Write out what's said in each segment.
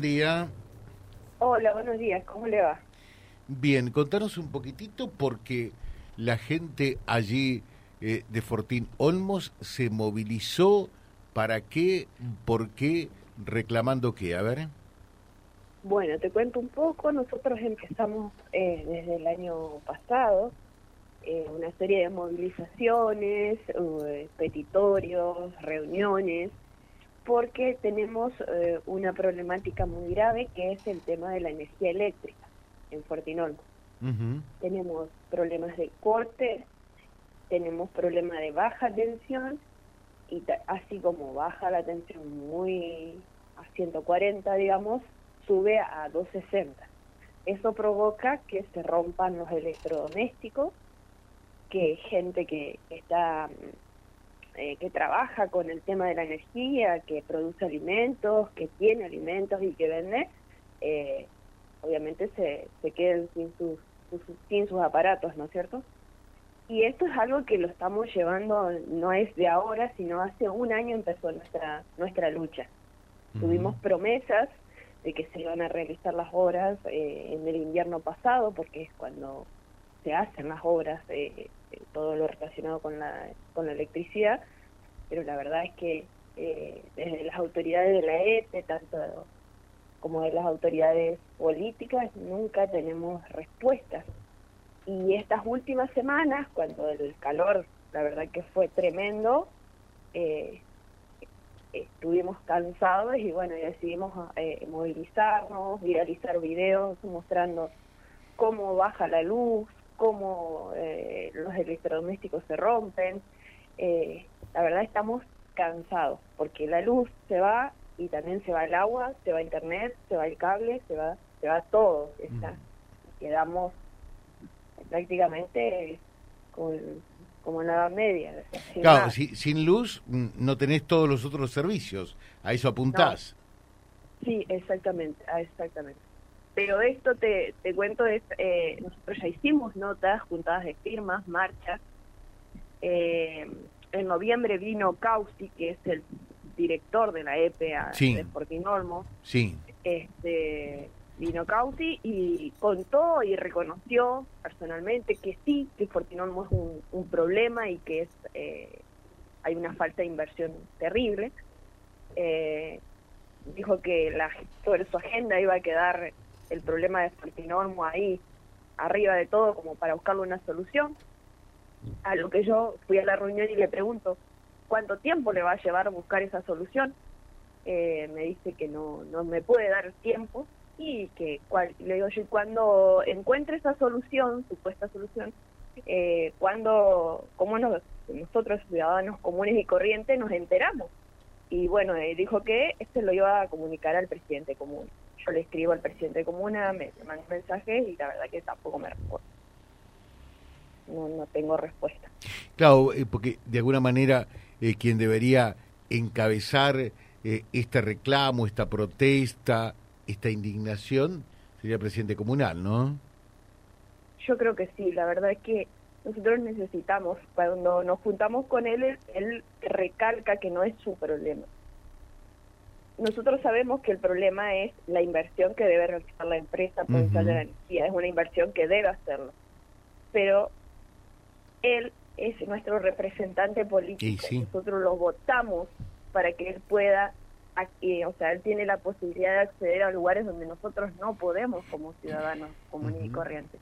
día. Hola, buenos días, ¿cómo le va? Bien, contanos un poquitito porque la gente allí eh, de Fortín Olmos se movilizó para qué, por qué, reclamando qué, a ver. Bueno, te cuento un poco, nosotros empezamos eh, desde el año pasado eh, una serie de movilizaciones, petitorios, reuniones, porque tenemos eh, una problemática muy grave que es el tema de la energía eléctrica en Fortinolmo. Tenemos problemas de corte, tenemos problemas de baja tensión y así como baja la tensión muy a 140, digamos, sube a 260. Eso provoca que se rompan los electrodomésticos, que gente que está eh, que trabaja con el tema de la energía, que produce alimentos, que tiene alimentos y que vende, eh, obviamente se, se queden sin sus, sin sus aparatos, ¿no es cierto? Y esto es algo que lo estamos llevando, no es de ahora, sino hace un año empezó nuestra, nuestra lucha. Tuvimos promesas de que se iban a realizar las obras eh, en el invierno pasado, porque es cuando se hacen las obras, eh, todo lo relacionado con la, con la electricidad, pero la verdad es que eh, desde las autoridades de la ETE, tanto como de las autoridades políticas, nunca tenemos respuestas. Y estas últimas semanas, cuando el calor, la verdad que fue tremendo, eh, estuvimos cansados y bueno, decidimos eh, movilizarnos, viralizar videos mostrando cómo baja la luz, cómo eh, los electrodomésticos se rompen. La verdad estamos cansados porque la luz se va y también se va el agua, se va internet, se va el cable, se va, se va todo. Está. Quedamos prácticamente como en la Edad Media. claro, sin luz mm, no tenés todos los otros servicios, a eso apuntás. Sí, exactamente, exactamente. Pero esto te, te cuento, es, eh, nosotros ya hicimos notas, juntadas de firmas, marchas. Eh, en noviembre vino Causti, que es el director de la EPA de Fortinolmo. Sí. Este, vino Cauti y contó y reconoció personalmente que sí, que Fortinolmo es un, un problema y que es eh, hay una falta de inversión terrible. dijo que la, sobre su agenda iba a quedar el problema de Fortinormo ahí arriba de todo como para buscarle una solución. A lo que yo fui a la reunión y le pregunto, ¿cuánto tiempo le va a llevar buscar esa solución? Eh, me dice que no, no me puede dar tiempo y que cual, le digo yo, cuando encuentre esa solución, supuesta solución, eh, cuando, como nos, nosotros ciudadanos comunes y corrientes nos enteramos? Y bueno, eh, dijo que este lo iba a comunicar al presidente común le escribo al presidente de comuna, me, manda un mensaje y la verdad que tampoco me responde. No, no tengo respuesta. Claro, eh, porque de alguna manera eh, quien debería encabezar eh, este reclamo, esta protesta, esta indignación, sería el presidente comunal, ¿no? Yo creo que sí, la verdad es que nosotros necesitamos, cuando nos juntamos con él, él recalca que no es su problema nosotros sabemos que el problema es la inversión que debe realizar la empresa provincial de la energía, es una inversión que debe hacerlo. Pero él es nuestro representante político, nosotros lo votamos para que él pueda, o sea, él tiene la posibilidad de acceder a lugares donde nosotros no podemos como ciudadanos comunes y corrientes.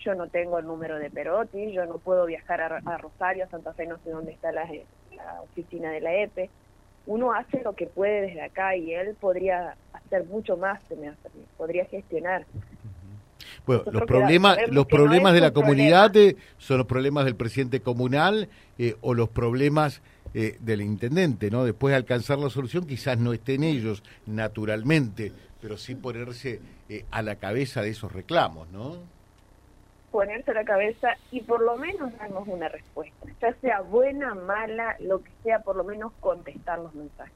Yo no tengo el número de Perotti, yo no puedo viajar a, Rosario, a Santa Fe, no sé dónde está la, la oficina de la EPE uno hace lo que puede desde acá y él podría hacer mucho más, podría gestionar. Bueno, los problemas, los problemas de la comunidad son los problemas del presidente comunal eh, o los problemas eh, del intendente, ¿no? Después de alcanzar la solución, quizás no estén ellos naturalmente, pero sí ponerse eh, a la cabeza de esos reclamos, ¿no? ponerse a la cabeza y por lo menos darnos una respuesta, ya sea buena, mala, lo que sea, por lo menos contestar los mensajes.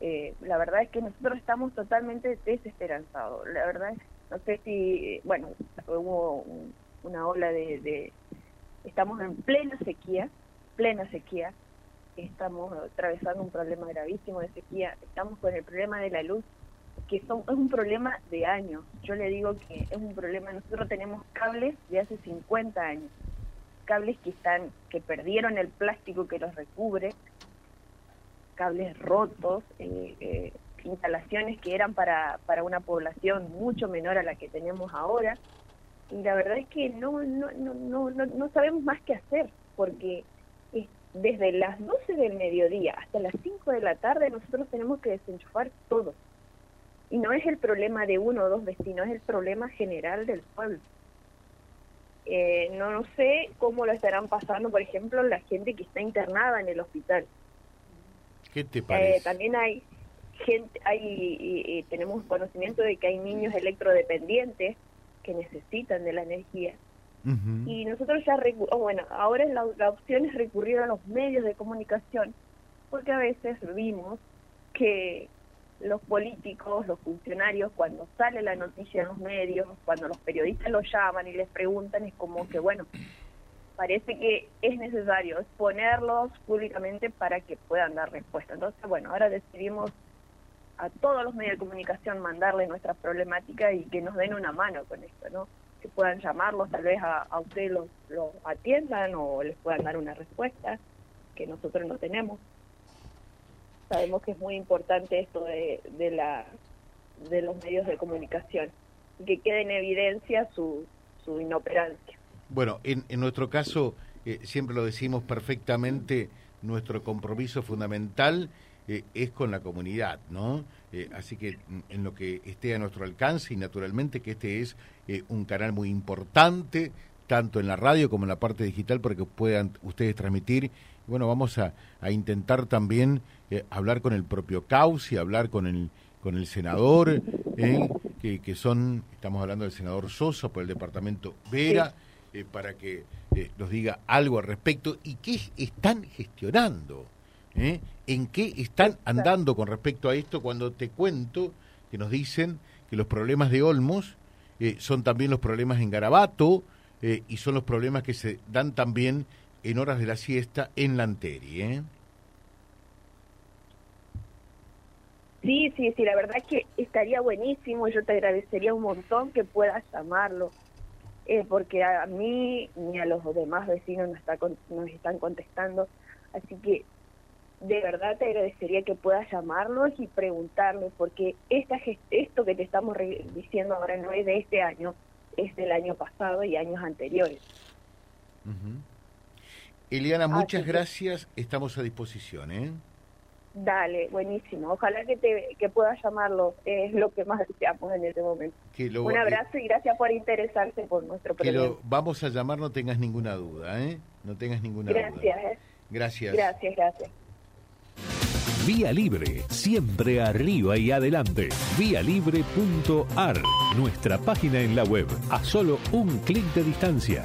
Eh, la verdad es que nosotros estamos totalmente desesperanzados. La verdad es, no sé si, bueno, hubo una ola de, estamos en plena sequía, plena sequía, estamos atravesando un problema gravísimo de sequía, estamos con el problema de la luz, que son, es un problema de años. Yo le digo que es un problema, nosotros tenemos cables de hace 50 años, cables que están, que perdieron el plástico que los recubre, cables rotos, eh, eh, instalaciones que eran para, para una población mucho menor a la que tenemos ahora. Y la verdad es que no, no, no, no, no sabemos más qué hacer, porque desde las 12 del mediodía hasta las 5 de la tarde nosotros tenemos que desenchufar todo. Y no es el problema de uno o dos vecinos, es el problema general del pueblo. Eh, no, sé cómo lo estarán pasando, por ejemplo, la gente que está internada en el hospital. ¿Qué te parece? Eh, también hay gente, hay, y, tenemos conocimiento de que hay niños electrodependientes que necesitan de la energía. Y nosotros ya, bueno, ahora la, la opción es recurrir a los medios de comunicación, porque a veces vimos que los políticos, los funcionarios, cuando sale la noticia en los medios, cuando los periodistas los llaman y les preguntan, es como que, bueno, parece que es necesario exponerlos públicamente para que puedan dar respuesta. Entonces, bueno, ahora decidimos a todos los medios de comunicación mandarle nuestra problemática y que nos den una mano con esto, ¿no? Que puedan llamarlos, tal vez a, a ustedes los, los atiendan o les puedan dar una respuesta que nosotros no tenemos sabemos que es muy importante esto de, de, la, de los medios de comunicación, que quede en evidencia su, su inoperancia. Bueno, en, en nuestro caso, eh, siempre lo decimos perfectamente, nuestro compromiso fundamental eh, es con la comunidad, ¿no? Eh, así que en lo que esté a nuestro alcance y naturalmente que este es un canal muy importante, tanto en la radio como en la parte digital, para que puedan ustedes transmitir. Bueno, vamos a, a intentar también eh, hablar con el propio Causi, hablar con el, con el senador, eh, que, que, son, estamos hablando del senador Sosa por el departamento Vera, eh, para que nos diga algo al respecto y qué están gestionando, en qué están andando con respecto a esto cuando te cuento que nos dicen que los problemas de Olmos son también los problemas en Garabato y son los problemas que se dan también en horas de la siesta en Lanteri. ¿eh? Sí, sí, sí, la verdad es que estaría buenísimo, yo te agradecería un montón que puedas llamarlo, eh, porque a mí ni a los demás vecinos nos, está, nos están contestando, así que de verdad te agradecería que puedas llamarlos y preguntarles, porque esta esto que te estamos diciendo ahora no es de este año, es del año pasado y años anteriores. Eliana, muchas gracias, estamos a disposición. ¿eh? Dale, buenísimo. Ojalá que te que puedas llamarlo, es lo que más deseamos en este momento. Un abrazo y gracias por interesarse por nuestro lo vamos a llamar, no tengas ninguna duda, ¿eh? No tengas ninguna duda. Gracias. ¿eh? Gracias. Gracias, gracias. Vía Libre, siempre arriba y adelante. Vialibre.ar, nuestra página en la web, a solo un clic de distancia